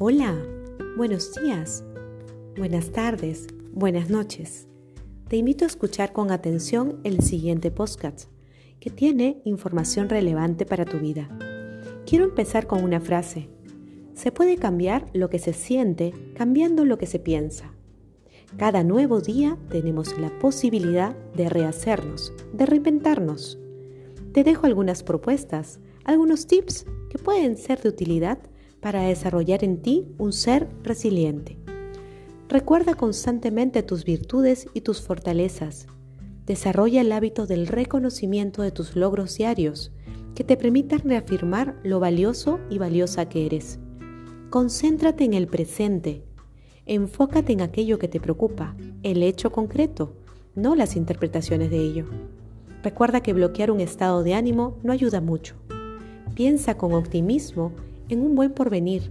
Hola, buenos días, buenas tardes, buenas noches. Te invito a escuchar con atención el siguiente podcast, que tiene información relevante para tu vida. Quiero empezar con una frase. Se puede cambiar lo que se siente cambiando lo que se piensa. Cada nuevo día tenemos la posibilidad de rehacernos, de reinventarnos. Te dejo algunas propuestas, algunos tips que pueden ser de utilidad para desarrollar en ti un ser resiliente. Recuerda constantemente tus virtudes y tus fortalezas. Desarrolla el hábito del reconocimiento de tus logros diarios que te permitan reafirmar lo valioso y valiosa que eres. Concéntrate en el presente. Enfócate en aquello que te preocupa, el hecho concreto, no las interpretaciones de ello. Recuerda que bloquear un estado de ánimo no ayuda mucho. Piensa con optimismo en un buen porvenir.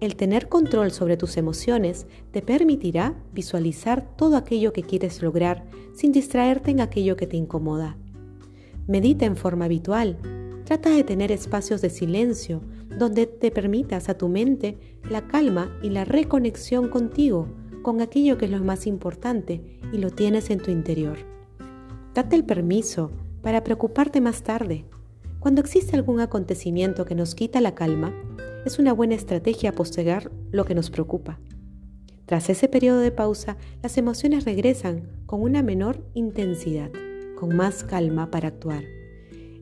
El tener control sobre tus emociones te permitirá visualizar todo aquello que quieres lograr sin distraerte en aquello que te incomoda. Medita en forma habitual. Trata de tener espacios de silencio donde te permitas a tu mente la calma y la reconexión contigo, con aquello que es lo más importante y lo tienes en tu interior. Date el permiso para preocuparte más tarde cuando existe algún acontecimiento que nos quita la calma, es una buena estrategia postergar lo que nos preocupa. Tras ese periodo de pausa, las emociones regresan con una menor intensidad, con más calma para actuar.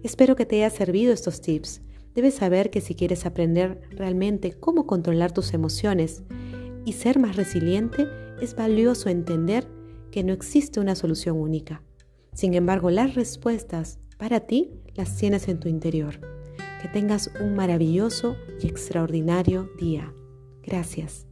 Espero que te haya servido estos tips. Debes saber que si quieres aprender realmente cómo controlar tus emociones y ser más resiliente, es valioso entender que no existe una solución única. Sin embargo, las respuestas para ti las tienes en tu interior. Que tengas un maravilloso y extraordinario día. Gracias.